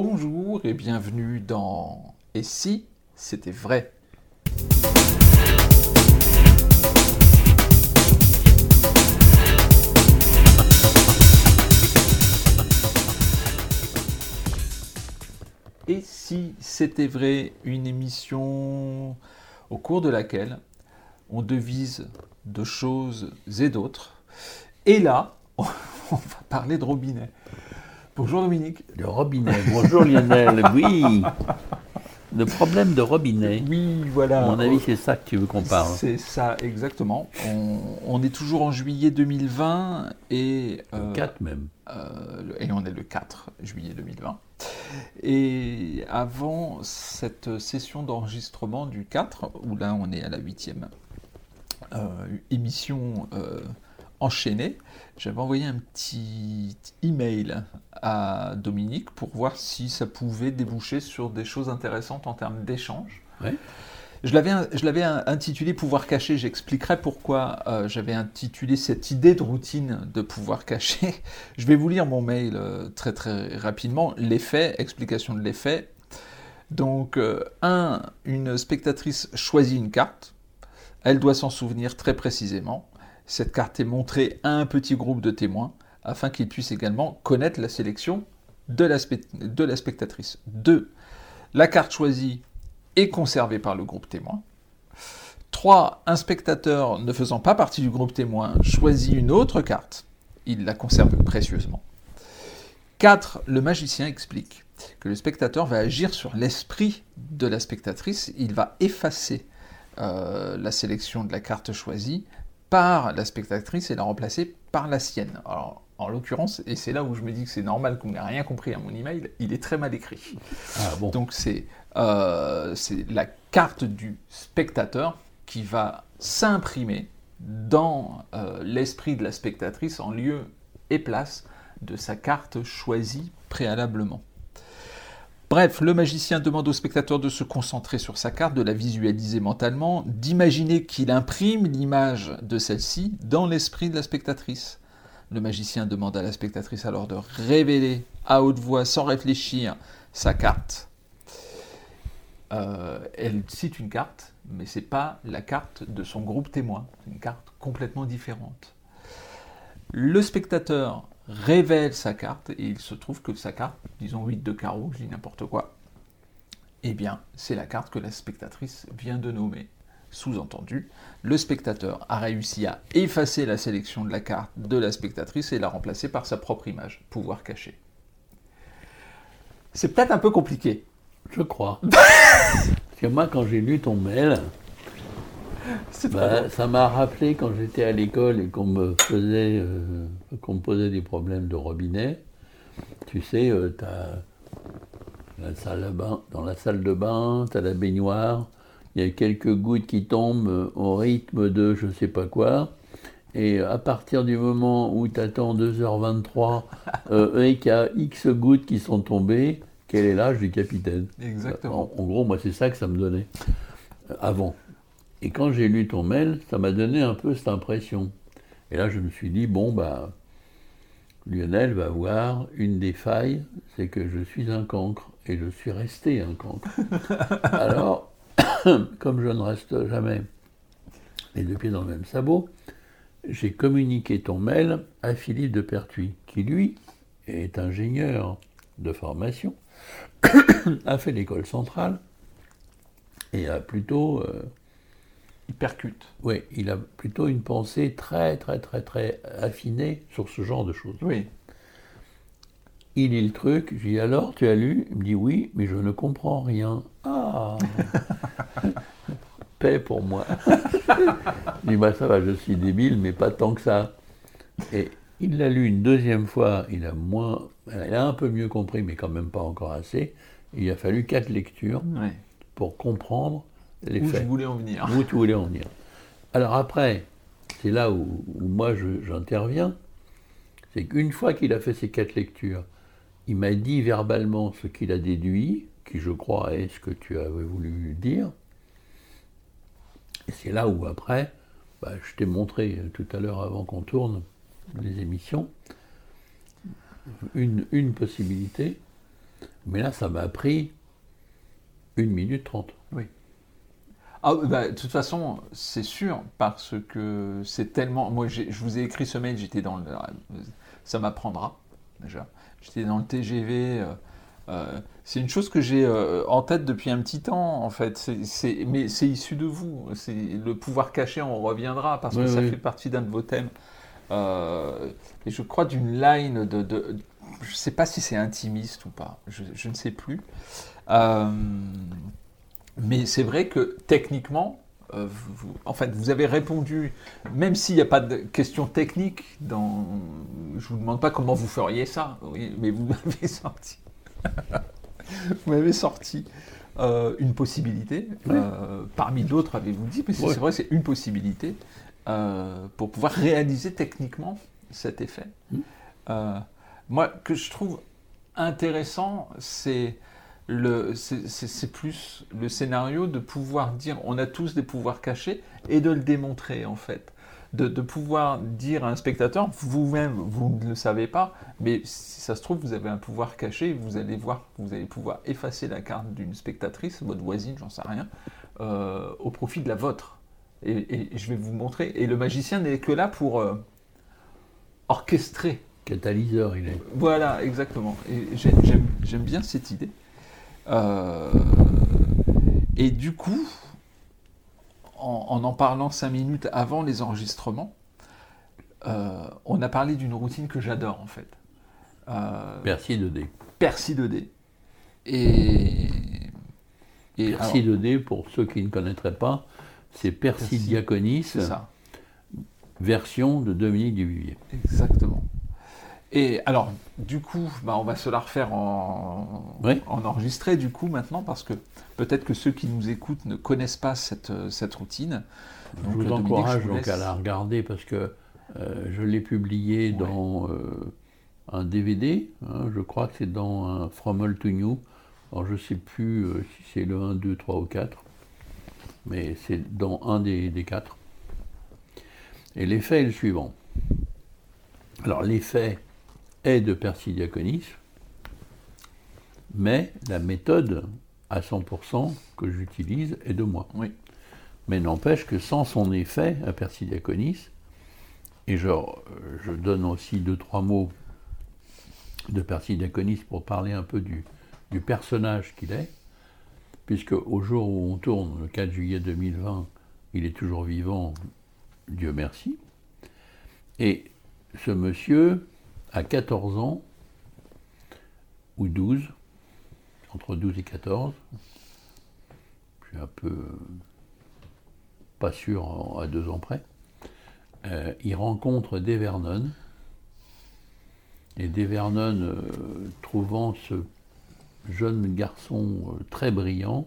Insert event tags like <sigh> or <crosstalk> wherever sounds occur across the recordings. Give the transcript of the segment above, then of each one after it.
Bonjour et bienvenue dans Et si c'était vrai? Et si c'était vrai, une émission au cours de laquelle on devise de choses et d'autres. Et là, <laughs> on va parler de robinet. Bonjour Dominique. Le robinet. Bonjour Lionel. Oui. Le problème de robinet. Oui, voilà. À mon avis, c'est ça que tu veux qu'on parle. C'est ça, exactement. On, est toujours en juillet 2020 et... le 4 même. Euh, et on est le 4 juillet 2020. Et avant cette session d'enregistrement du 4, où là on est à la huitième euh, émission enchaînée, j'avais envoyé un petit email à Dominique pour voir si ça pouvait déboucher sur des choses intéressantes en termes d'échange. Je l'avais intitulé Pouvoir caché, j'expliquerai pourquoi euh, j'avais intitulé cette idée de routine de pouvoir caché. Je vais vous lire mon mail euh, très très rapidement. L'effet, explication de l'effet. Donc, euh, un, une spectatrice choisit une carte. Elle doit s'en souvenir très précisément. Cette carte est montrée à un petit groupe de témoins afin qu'ils puissent également connaître la sélection de la, spectatrice. 2. La carte choisie est conservée par le groupe témoin. 3. Un spectateur ne faisant pas partie du groupe témoin choisit une autre carte. Il la conserve précieusement. 4. Le magicien explique que le spectateur va agir sur l'esprit de la spectatrice. Il va effacer euh, la sélection de la carte choisie par la spectatrice et la remplacer par la sienne. Alors, en l'occurrence, et c'est là où je me dis que c'est normal qu'on n'ait rien compris à mon email, il est très mal écrit. Ah, bon. Donc c'est euh, la carte du spectateur qui va s'imprimer dans euh, l'esprit de la spectatrice en lieu et place de sa carte choisie préalablement. Bref, le magicien demande au spectateur de se concentrer sur sa carte, de la visualiser mentalement, d'imaginer qu'il imprime l'image de celle-ci dans l'esprit de la spectatrice. Le magicien demande à la spectatrice alors de révéler à haute voix, sans réfléchir, sa carte. Euh, elle cite une carte, mais ce n'est pas la carte de son groupe témoin, c'est une carte complètement différente. Le spectateur révèle sa carte et il se trouve que sa carte, disons 8 de carreau, je dis n'importe quoi, eh bien, c'est la carte que la spectatrice vient de nommer. Sous-entendu, le spectateur a réussi à effacer la sélection de la carte de la spectatrice et la remplacer par sa propre image, pouvoir cacher. C'est peut-être un peu compliqué. Je crois. <laughs> Parce que moi, quand j'ai lu ton mail, <laughs> bah, ça m'a rappelé quand j'étais à l'école et qu'on me faisait, euh, qu'on me posait des problèmes de robinet. Tu sais, euh, as la salle de bain, dans la salle de bain, tu as la baignoire, il y a quelques gouttes qui tombent euh, au rythme de je sais pas quoi. Et à partir du moment où tu attends 2h23 et qu'il y a X gouttes qui sont tombées, quel est l'âge du capitaine? Exactement. en, gros, moi, c'est ça que ça me donnait avant. Et quand j'ai lu ton mail, ça m'a donné un peu cette impression. Et là, je me suis dit, bon, bah, Lionel va voir une des failles, c'est que je suis un cancre. Et je suis resté un cancre. <laughs> Alors, <coughs> comme je ne reste jamais les deux pieds dans le même sabot, j'ai communiqué ton mail à Philippe de Pertuis, qui lui est ingénieur de formation, <coughs> a fait l'école centrale et a plutôt euh, il percute. Oui, il a plutôt une pensée très, très, très, très affinée sur ce genre de choses. Oui. Il lit le truc, je dis alors, tu as lu? Il me dit oui, mais je ne comprends rien. Ah <laughs> Paix pour moi. <laughs> je dis bah ça va, je suis débile, mais pas tant que ça. Et il l'a lu une deuxième fois, il a moins, il a un peu mieux compris, mais quand même pas encore assez. Il a fallu quatre lectures pour comprendre où je voulais en venir. Où tu voulais en venir. Alors après, c'est là où, moi j'interviens, c'est qu'une fois qu'il a fait ces quatre lectures, il m'a dit verbalement ce qu'il a déduit, qui je crois est ce que tu avais voulu dire. Et c'est là où après, bah, je t'ai montré tout à l'heure avant qu'on tourne les émissions, une, une possibilité. Mais là, ça m'a pris une minute trente. Ah, bah, de toute façon, c'est sûr, parce que c'est tellement. Moi, je vous ai écrit ce mail, j'étais dans le. Ça m'apprendra, déjà. J'étais dans le TGV. Euh, euh, c'est une chose que j'ai euh, en tête depuis un petit temps, en fait. mais c'est issu de vous. C'est le pouvoir caché, on reviendra, parce que ça fait partie d'un de vos thèmes. et je crois d'une line de, Je ne sais pas si c'est intimiste ou pas. Je, je ne sais plus. Mais c'est vrai que techniquement, euh, vous, en fait, vous avez répondu, même s'il n'y a pas de question technique, dans, je ne vous demande pas comment vous feriez ça, mais vous <laughs> m'avez sorti, <laughs> vous m'avez sorti euh, une possibilité, euh, parmi d'autres avez-vous dit, mais c'est vrai, c'est une possibilité pour pouvoir réaliser techniquement cet effet. Mmh. moi, que je trouve intéressant, c'est c'est plus le scénario de pouvoir dire on a tous des pouvoirs cachés et de le démontrer en fait. De, pouvoir dire à un spectateur, vous-même, vous ne le savez pas, mais si ça se trouve, vous avez un pouvoir caché, vous allez voir, vous allez pouvoir effacer la carte d'une spectatrice, votre voisine, j'en sais rien, euh, au profit de la vôtre. Et, je vais vous montrer. Et le magicien n'est que là pour euh, orchestrer. Catalyseur, il est. Voilà, exactement. Et j'aime bien cette idée. Euh, et du coup, en, en, parlant cinq minutes avant les enregistrements, euh, on a parlé d'une routine que j'adore en fait. Euh, Percy 2D. Percy 2D. Et, et Percy 2D, pour ceux qui ne connaîtraient pas, c'est Percy, Diaconis, version de Dominique Duvivier. Exactement. Et alors, du coup, bah, on va se la refaire en, en enregistré, du coup, maintenant, parce que peut-être que ceux qui nous écoutent ne connaissent pas cette, cette routine. je vous euh, encourage donc à la regarder, parce que euh, je l'ai publié dans euh, un DVD, hein, je crois que c'est dans un From All to New. Alors, je ne sais plus si c'est le 1, 2, 3 ou 4, mais c'est dans un des, des quatre. Et l'effet est le suivant. Alors, l'effet est de Persidiaconis, mais la méthode à 100% que j'utilise est de moi. Oui. Mais n'empêche que sans son effet à Persidiaconis, et genre, je donne aussi deux, trois mots de Persidiaconis pour parler un peu du, du personnage qu'il est, puisque au jour où on tourne, le 4 juillet 2020, il est toujours vivant, Dieu merci. Et ce monsieur, à 14 ans, ou 12, entre 12 et 14, je suis un peu pas sûr à deux ans près, euh, il rencontre Devernon, et Devernon, euh, trouvant ce jeune garçon euh, très brillant,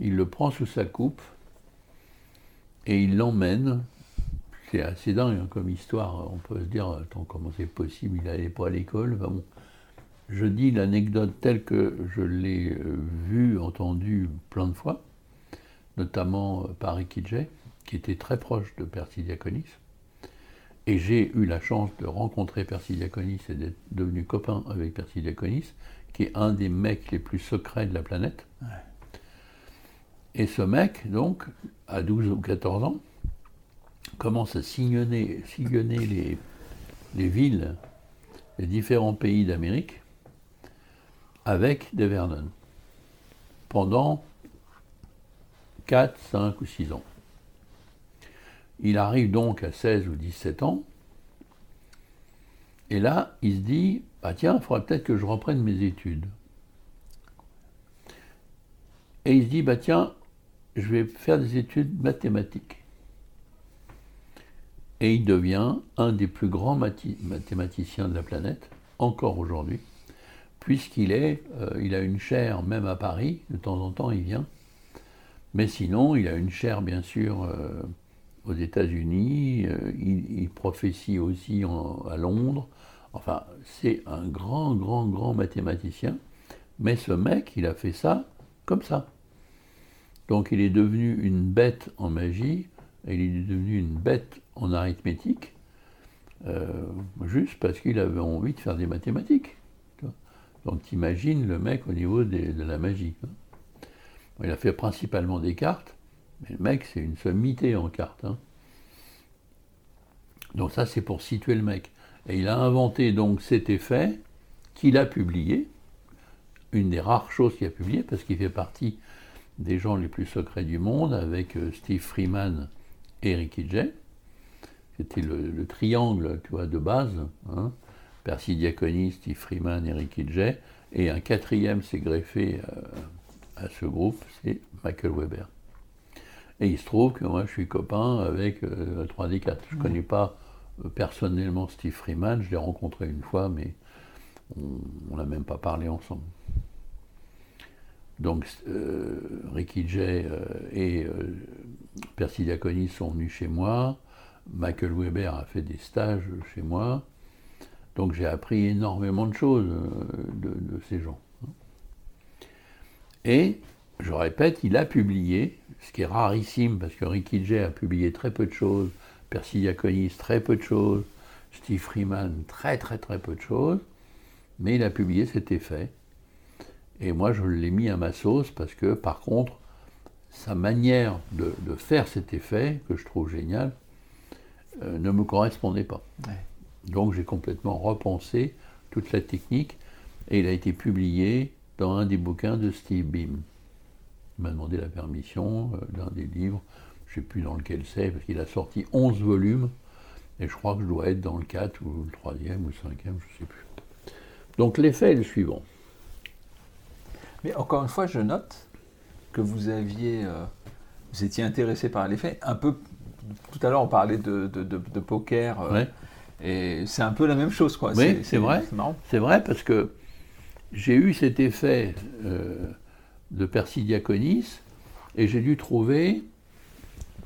il le prend sous sa coupe et il l'emmène c'est assez dingue hein, comme histoire. On peut se dire, attends, comment c'est possible, il n'allait pas à l'école. bon. Je dis l'anecdote telle que je l'ai euh, vue, entendue plein de fois, notamment euh, par Ikidje, qui était très proche de Percy Diaconis. Et j'ai eu la chance de rencontrer Percy Diaconis et d'être devenu copain avec Percy Diaconis, qui est un des mecs les plus secrets de la planète. Et ce mec, donc, à 12 ou 14 ans, commence à sillonner, les, les, villes des différents pays d'Amérique avec des Vernon pendant 4, 5 ou 6 ans. Il arrive donc à 16 ou 17 ans, et là, il se dit, ah tiens, il faudrait peut-être que je reprenne mes études. Et il se dit, bah tiens, je vais faire des études mathématiques et il devient un des plus grands mathématiciens de la planète, encore aujourd'hui, puisqu'il est, euh, il a une chaire même à Paris, de temps en temps il vient, mais sinon il a une chaire bien sûr euh, aux États-Unis, euh, il, prophétie aussi à Londres, enfin c'est un grand, grand, grand mathématicien, mais ce mec, il a fait ça comme ça. Donc il est devenu une bête en magie, il est devenu une bête en arithmétique, euh, juste parce qu'il avait envie de faire des mathématiques. Donc t'imagines le mec au niveau de la magie. Hein. Il a fait principalement des cartes, mais le mec c'est une sommité en cartes. Hein. Donc ça c'est pour situer le mec. Et il a inventé donc cet effet qu'il a publié, une des rares choses qu'il a publié, parce qu'il fait partie des gens les plus secrets du monde, avec euh, Steve Freeman et Ricky Jay. C'était le, triangle de base. Hein. Percy Diaconi, Steve Freeman et Ricky Jay. Et un quatrième s'est greffé euh, à ce groupe, c'est Michael Weber. Et il se trouve que moi je suis copain avec 3D4. Euh, je ne connais pas personnellement Steve Freeman, je l'ai rencontré une fois, mais on n'a même pas parlé ensemble. Donc euh, Ricky Jay euh, et euh, Percy Diaconi sont venus chez moi, Michael Weber a fait des stages chez moi, donc j'ai appris énormément de choses de, de, ces gens. Et, je répète, il a publié, ce qui est rarissime parce que Ricky Jay a publié très peu de choses, Percy Diaconis très peu de choses, Steve Freeman très très très peu de choses, mais il a publié cet effet. Et moi, je l'ai mis à ma sauce parce que, par contre, sa manière de, faire cet effet, que je trouve génial, euh, ne me correspondait pas. Donc j'ai complètement repensé toute la technique et il a été publié dans un des bouquins de Steve Beam. Il m'a demandé la permission euh, d'un des livres, je ne sais plus dans lequel c'est, parce qu'il a sorti 11 volumes, et je crois que je dois être dans le 4 ou le 3e ou le 5e, je ne sais plus. Donc l'effet est le suivant. Mais encore une fois, je note que vous aviez, euh, vous étiez intéressé par l'effet. Un peu, tout à l'heure, on parlait de, poker. Euh, et c'est un peu la même chose, quoi. Oui, c'est vrai. C'est vrai parce que j'ai eu cet effet euh, de Persidiaconis et j'ai dû trouver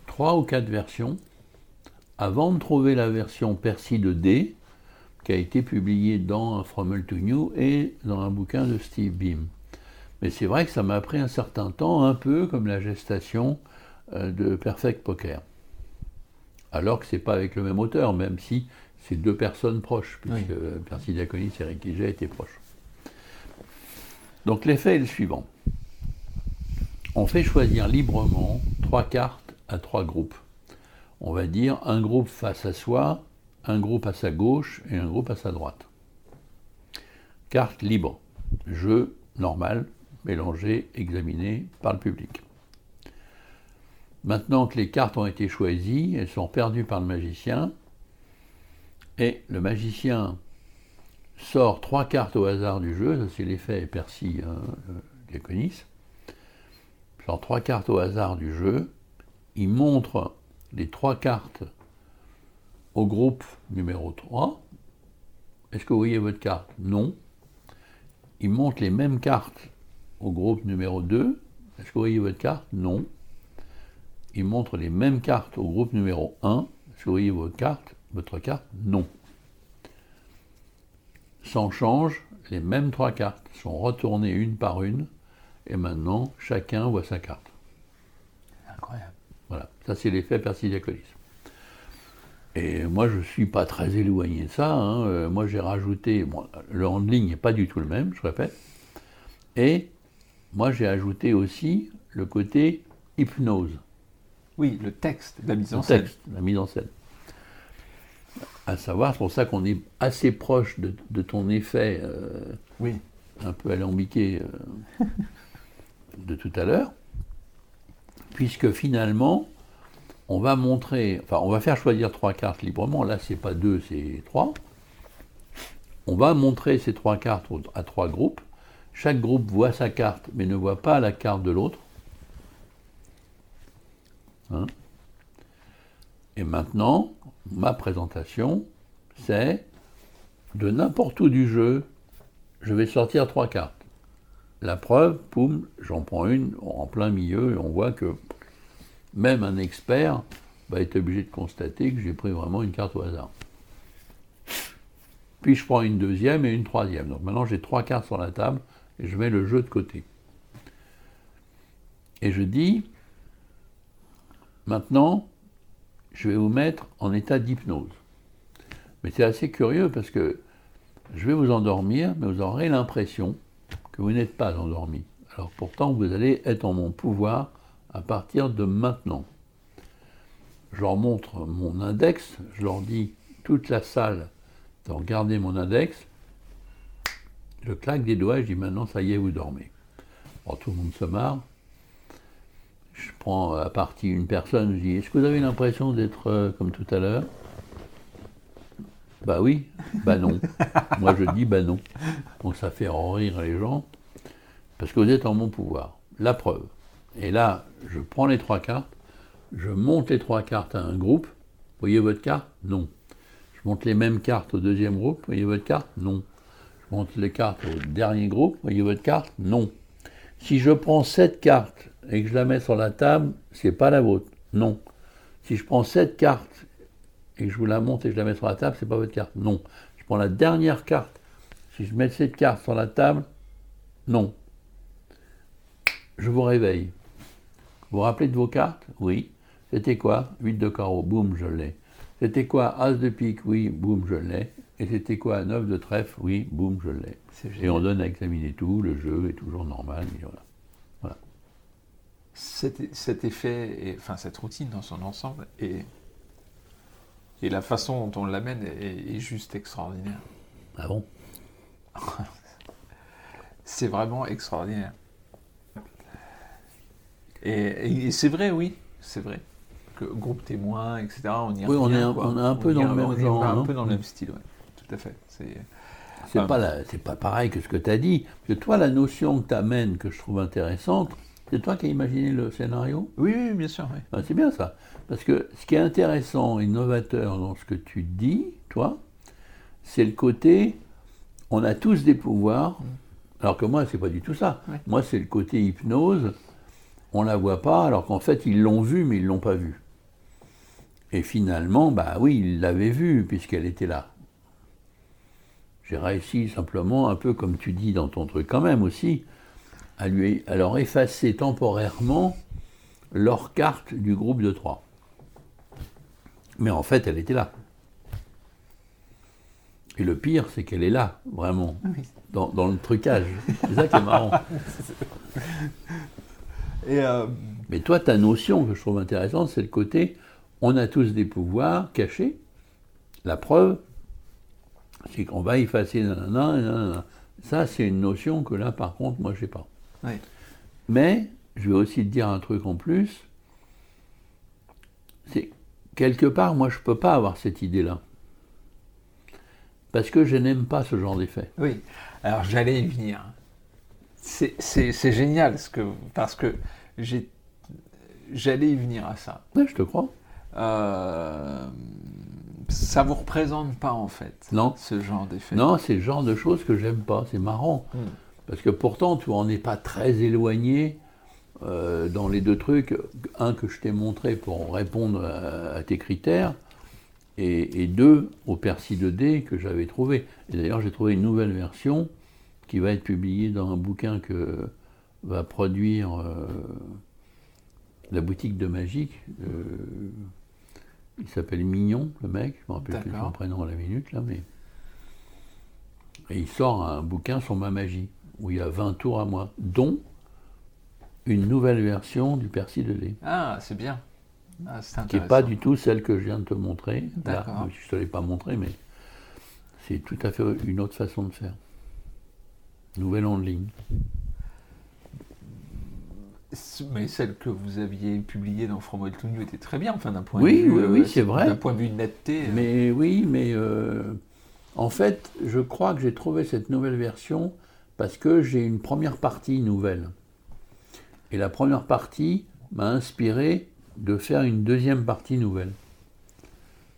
trois ou quatre versions avant de trouver la version Percy de D qui a été publiée dans From to New et dans un bouquin de Steve Beam. Mais c'est vrai que ça m'a pris un certain temps, un peu comme la gestation euh, de Perfect Poker. Alors que c'est pas avec le même auteur, même si c'est deux personnes proches, puisque Percy Diaconis et Ricky Jay étaient proches. Donc l'effet est le suivant. On fait choisir librement trois cartes à trois groupes. On va dire un groupe face à soi, un groupe à sa gauche et un groupe à sa droite. Carte libre. Jeu normal, mélangées, examinées par le public. Maintenant que les cartes ont été choisies, elles sont perdues par le magicien, et le magicien sort trois cartes au hasard du jeu, c'est l'effet Percy hein, Diaconis, sort trois cartes au hasard du jeu, il montre les trois cartes au groupe numéro 3. Est-ce que vous voyez votre carte? Non. Il montre les mêmes cartes au groupe numéro 2. Est-ce que vous voyez votre carte? Non. Il montre les mêmes cartes au groupe numéro 1. Est-ce que vous voyez votre carte Votre carte Non. Sans change, les mêmes trois cartes sont retournées une par une, et maintenant chacun voit sa carte. Incroyable. Voilà, ça c'est l'effet Persidiacolis. Et moi je ne suis pas très éloigné de ça. Hein. Euh, moi j'ai rajouté, le handling n'est pas du tout le même, je répète, et moi, j'ai ajouté aussi le côté hypnose. Oui, le texte, la mise en scène. la mise en scène. À savoir, c'est pour ça qu'on est assez proche de, ton effet euh, oui. un peu alambiqué euh, <laughs> de tout à l'heure, puisque finalement, on va montrer, enfin, on va faire choisir trois cartes librement. Là, c'est pas deux, c'est trois. On va montrer ces trois cartes à trois groupes chaque groupe voit sa carte, mais ne voit pas la carte de l'autre. Hein Et maintenant, ma présentation, c'est de n'importe où du jeu, je vais sortir trois cartes. La preuve, poum, j'en prends une en plein milieu et on voit que même un expert va être obligé de constater que j'ai pris vraiment une carte au hasard. Puis je prends une deuxième et une troisième. Donc maintenant j'ai trois cartes sur la table et je mets le jeu de côté. Et je dis, maintenant, je vais vous mettre en état d'hypnose. Mais c'est assez curieux parce que je vais vous endormir, mais vous aurez l'impression que vous n'êtes pas endormi. Alors pourtant, vous allez être en mon pouvoir à partir de maintenant. Je leur montre mon index, je leur dis toute la salle de regarder mon index. Je claque des doigts, je dis maintenant ça y est, vous dormez. Alors tout le monde se marre. Je prends à partie une personne, je dis est-ce que vous avez l'impression d'être euh, comme tout à l'heure? Bah oui, bah non. <laughs> Moi je dis bah non. Donc ça fait rire les gens parce que vous êtes en mon pouvoir. La preuve. Et là, je prends les trois cartes, je monte les trois cartes à un groupe. Voyez votre carte? Non. Je monte les mêmes cartes au deuxième groupe. Voyez votre carte? Non. Je monte les cartes au dernier groupe. Voyez votre carte? Non. Si je prends cette carte et que je la mets sur la table, c'est pas la vôtre. Non. Si je prends cette carte et que je vous la monte et que je la mets sur la table, c'est pas votre carte. Non. Je prends la dernière carte. Si je mets cette carte sur la table, non. Je vous réveille. Vous vous rappelez de vos cartes? Oui. C'était quoi? 8 de carreau, boum, je l'ai. C'était quoi? As de pique Oui, boum, je l'ai. Et c'était quoi? 9 de trèfle Oui, boum, je l'ai. Et on donne à examiner tout, le jeu est toujours normal. voilà. Cet, effet, et, enfin cette routine dans son ensemble, et, et la façon dont on l'amène est, juste extraordinaire. Ah bon? <laughs> C'est vraiment extraordinaire. Et, c'est vrai, oui, c'est vrai. Que groupe témoin, etc. On y oui, on, est un, on est un peu dans le même genre. un peu dans le même style, oui. Tout à fait. C'est pas, pas pareil que ce que tu as dit. Que toi, la notion que tu amènes, que je trouve intéressante, c'est toi qui as imaginé le scénario? Oui, oui, bien sûr. Ah, c'est bien ça. Parce que ce qui est intéressant et novateur dans ce que tu dis, toi, c'est le côté on a tous des pouvoirs, mm. alors que moi, c'est pas du tout ça. Moi, c'est le côté hypnose on la voit pas, alors qu'en fait, ils l'ont vue, mais ils l'ont pas vue. Et finalement, bah oui, ils l'avaient vue, puisqu'elle était là. J'ai réussi simplement, un peu comme tu dis dans ton truc quand même aussi, à, lui, leur effacer temporairement leur carte du groupe de trois. Mais en fait, elle était là. Et le pire, c'est qu'elle est là, vraiment, dans, dans, le trucage. C'est ça qui est marrant. <laughs> Euh, Mais toi, ta notion que je trouve intéressante, c'est le côté on a tous des pouvoirs cachés. La preuve, c'est qu'on va effacer nanana, Ça, c'est une notion que là, par contre, moi, je n'ai pas. Mais, je vais aussi te dire un truc en plus. C'est quelque part, moi, je ne peux pas avoir cette idée-là. Parce que je n'aime pas ce genre d'effet. Oui, alors j'allais y venir. C'est génial ce que, parce que j'allais y venir à ça. Oui, je te crois. Euh, ça vous représente pas en fait non. ce genre d'effet Non, c'est le genre de choses que j'aime pas. C'est marrant. Hmm. Parce que pourtant, tu en es pas très éloigné euh, dans les deux trucs. Un que je t'ai montré pour répondre à, tes critères, et, deux au Percy 2D que j'avais trouvé. Et d'ailleurs, j'ai trouvé une nouvelle version qui va être publiée dans un bouquin que va produire euh, la boutique de magique. Euh, il s'appelle Mignon, le mec, je me rappelle plus son prénom à la minute, là, mais. Et il sort un bouquin sur ma magie, où il y a 20 tours à moi, dont une nouvelle version du Percy de lait. Ah, c'est bien. Ah, qui n'est pas du tout celle que je viens de te montrer. Là, je ne te l'ai pas montré, mais c'est tout à fait une autre façon de faire. Nouvelle en ligne mais celle que vous aviez publiée dans From Well to New était très bien, enfin d'un point de vue. Oui, oui, c'est vrai. D'un point de vue de netteté. Euh. Mais oui, mais euh, en fait, je crois que j'ai trouvé cette nouvelle version parce que j'ai une première partie nouvelle. Et la première partie m'a inspiré de faire une deuxième partie nouvelle.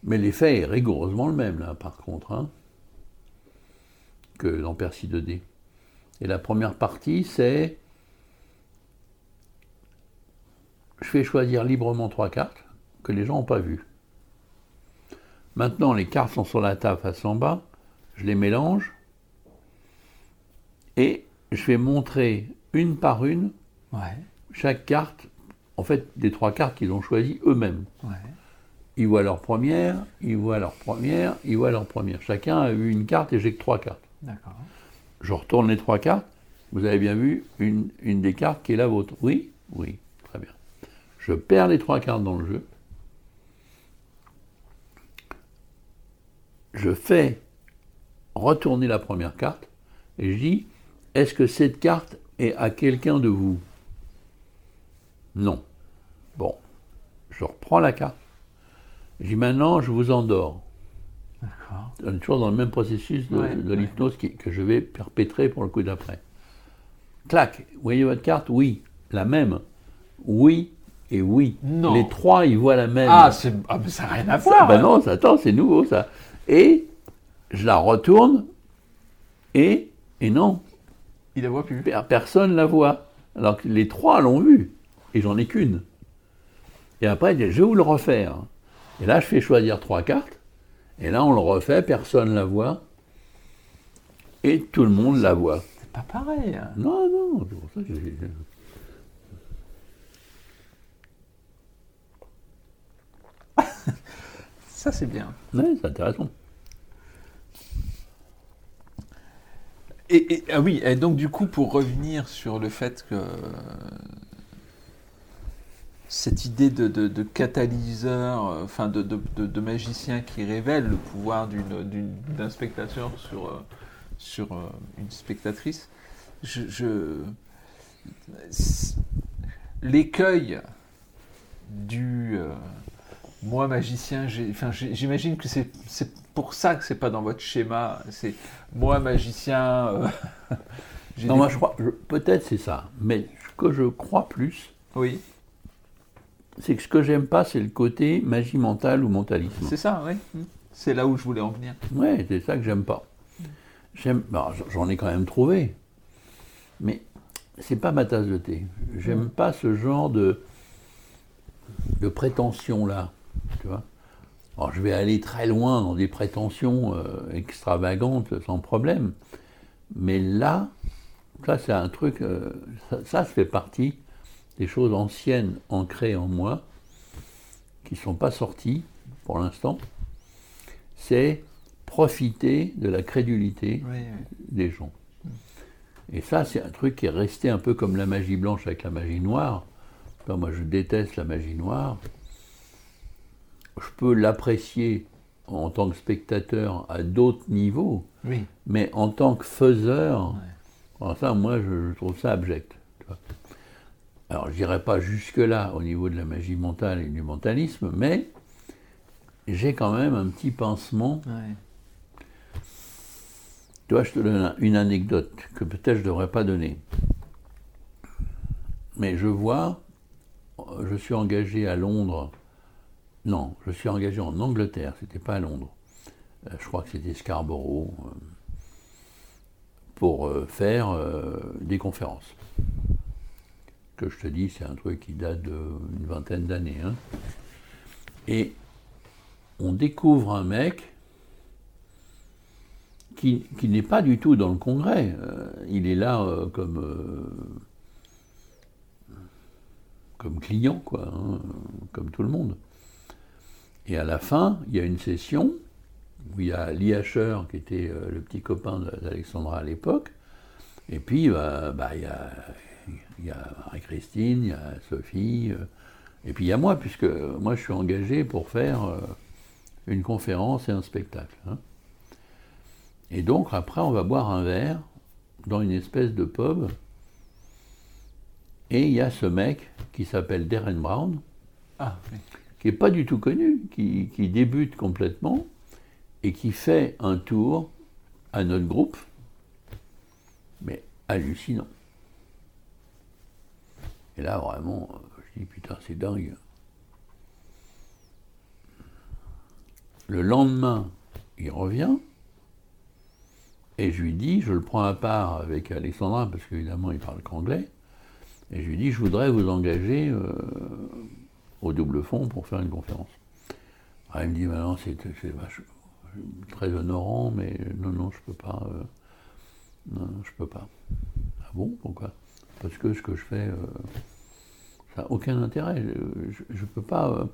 Mais l'effet est rigoureusement le même, là, par contre, hein, que dans Percy 2D. Et la première partie, c'est je fais choisir librement trois cartes que les gens n'ont pas vues. Maintenant, les cartes sont sur la table face en bas, je les mélange et je vais montrer une par une chaque carte, en fait, des trois cartes qu'ils ont choisies eux-mêmes. ils voient leur première, ils voient leur première, ils voient leur première. Chacun a eu une carte et j'ai que trois cartes. D'accord. Je retourne les trois cartes. Vous avez bien vu une, une des cartes qui est la vôtre. Oui? Oui, très bien. Je perds les trois cartes dans le jeu. Je fais retourner la première carte et je dis est-ce que cette carte est à quelqu'un de vous? Non. Bon, je reprends la carte. Je dis maintenant, je vous endors. D'accord. On est toujours dans le même processus de, Ouais, de ouais. l'hypnose que je vais perpétrer pour le coup d'après. Clac, vous voyez votre carte? Oui, la même. Oui et oui. Non. Les trois, ils voient la même. Ah, c'est... ah, mais ça n'a rien à Ça, voir. ben hein. non, ça, attends, c'est nouveau ça. Et je la retourne et, et non, Il la voit plus. per- personne la voit. Alors que les trois l'ont vue et j'en ai qu'une. Et après, je vais vous le refaire. Et là, je fais choisir trois cartes. Et là, on le refait, personne la voit. Et tout le monde la voit. C'est pas pareil. hein. Non, non, c'est pour ça que j'ai. <laughs> Ça, c'est bien. Ouais, c'est intéressant. Et, ah oui, et donc du coup, pour revenir sur le fait que cette idée de, catalyseur, euh, enfin de, magicien qui révèle le pouvoir d'un spectateur sur, euh, sur euh, une spectatrice, je, l'écueil du moi magicien, j'imagine que c'est pour ça que c'est pas dans votre schéma. C'est moi magicien. euh, <laughs> Non, des- moi, je crois. Peut-être c'est ça. Mais ce que je crois plus, Oui, c'est que ce que j'aime pas, c'est le côté magie mentale ou mentalisme. c'est ça, oui. C'est là où je voulais en venir. Ouais, c'est ça que j'aime pas. J'aime, bah, j'en ai quand même trouvé, mais c'est pas ma tasse de thé. J'aime pas ce genre de de prétention là, tu vois. Alors je vais aller très loin dans des prétentions euh, extravagantes sans problème, mais là, ça c'est un truc, euh, ça, fait partie des choses anciennes ancrées en moi qui sont pas sorties pour l'instant. C'est profiter de la crédulité Oui, des gens. Et ça, c'est un truc qui est resté un peu comme la magie blanche avec la magie noire. Moi, je déteste la magie noire. Je peux l'apprécier en tant que spectateur à d'autres niveaux, oui. mais en tant que faiseur, Ouais. alors ça, moi, je, je trouve ça abject. tu vois. Alors, je n'irai pas jusque-là au niveau de la magie mentale et du mentalisme, mais j'ai quand même un petit pincement Ouais. Tu vois, je te donne un- une anecdote que peut-être je ne devrais pas donner. Mais je vois, je suis engagé à Londres. Non, je suis engagé en Angleterre, c'était pas à Londres. Euh, Je crois que c'était Scarborough, euh, pour euh, faire des conférences. Que je te dis, c'est un truc qui date d'une vingtaine d'années. hein. Et on découvre un mec qui, n'est pas du tout dans le congrès. Il est là comme, comme client, quoi, hein, comme tout le monde. Et à la fin, il y a une session où il y a Asher, qui était euh, le petit copain d'Alexandra à l'époque, et puis euh, bah, il y a, Marie-Christine, il y a Sophie, euh, et puis il y a moi, puisque moi je suis engagé pour faire euh, une conférence et un spectacle. hein. Et donc, après, on va boire un verre dans une espèce de pub. Et il y a ce mec qui s'appelle Darren Brown, Ah. Qui n'est pas du tout connu, qui, qui débute complètement et qui fait un tour à notre groupe, mais hallucinant. Et là, vraiment, je dis putain, c'est dingue. Le lendemain, il revient. Et je lui dis, je le prends à part avec Alexandra, parce qu'évidemment, il parle qu'anglais. Et je lui dis, je voudrais vous engager euh, au double fond pour faire une conférence. Ah, il me dit, maintenant, c'est c'est très honorant, mais non, non, je peux pas. euh, non, non, je peux pas. Ah bon, pourquoi? Parce que ce que je fais, euh, ça n'a aucun intérêt. Je ne peux pas. euh,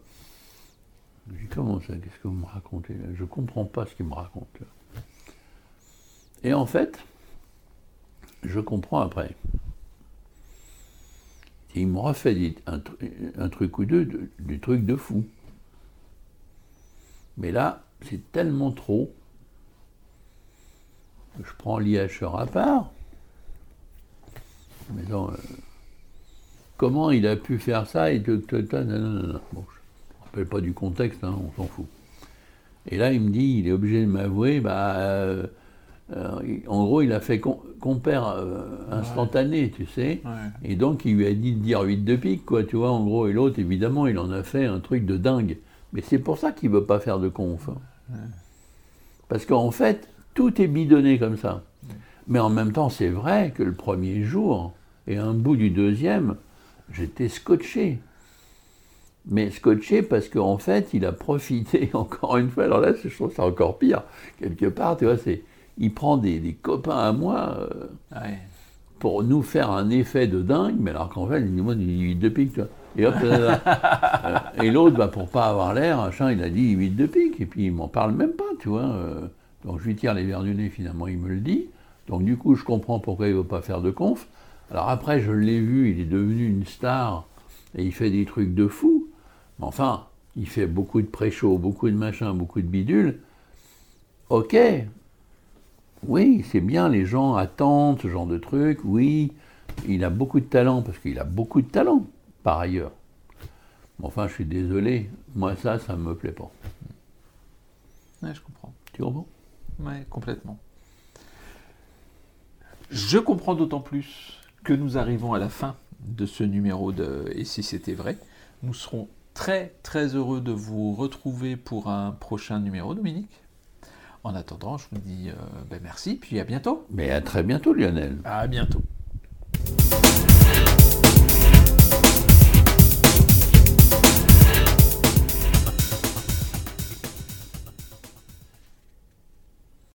Je dis comment ça Qu'est-ce que vous me racontez? Là Je comprends pas ce qu'il me raconte. Et en fait, je comprends après. Il me refait un, tru- un truc ou deux, de- du truc de fou. Mais là, c'est tellement trop. Je prends l'IHR à part. Mais non, euh, comment il a pu faire ça et que... que- que- non, non, je ne me rappelle pas du contexte, hein, on s'en fout. Et là, il me dit, il est obligé de m'avouer, bah, euh, euh, en gros, il a fait com- compère euh, instantané, tu sais. Ouais. Et donc, il lui a dit de dire 8 de pique, quoi, tu vois, en gros. Et l'autre, évidemment, il en a fait un truc de dingue. Mais c'est pour ça qu'il ne veut pas faire de conf. hein. Parce qu'en fait, tout est bidonné comme ça. Mais en même temps, c'est vrai que le premier jour, et un bout du deuxième, j'étais scotché. Mais scotché parce qu'en fait, il a profité, <laughs> encore une fois, alors là, je trouve ça encore pire, quelque part, tu vois, c'est, il prend des, des copains à moi, euh, Ouais. pour nous faire un effet de dingue, mais alors qu'en fait, il dit, moi, il dit 8 de pique, tu vois. Et hop, là, là, là. <laughs> Euh, et l'autre, bah, pour pas avoir l'air, machin, il a dit 8 de pique, et puis il m'en parle même pas, tu vois. euh. Donc je lui tire les verres du nez, finalement, il me le dit. Donc du coup, je comprends pourquoi il veut pas faire de conf. Alors après, je l'ai vu, il est devenu une star, et il fait des trucs de fou. Mais enfin, il fait beaucoup de pré-show, beaucoup de machin, beaucoup de bidules. Ok, oui, c'est bien, les gens attendent ce genre de truc, oui, il a beaucoup de talent, parce qu'il a beaucoup de talent, par ailleurs. Mais enfin, je suis désolé, moi ça, ça ne me plaît pas. Ouais, je comprends. Tu comprends? Ouais, complètement. Je comprends d'autant plus que nous arrivons à la fin de ce numéro de Et si c'était vrai. Nous serons très très heureux de vous retrouver pour un prochain numéro, Dominique? En attendant, je vous dis euh, ben, merci, puis à bientôt. Mais à très bientôt, Lionel. À bientôt.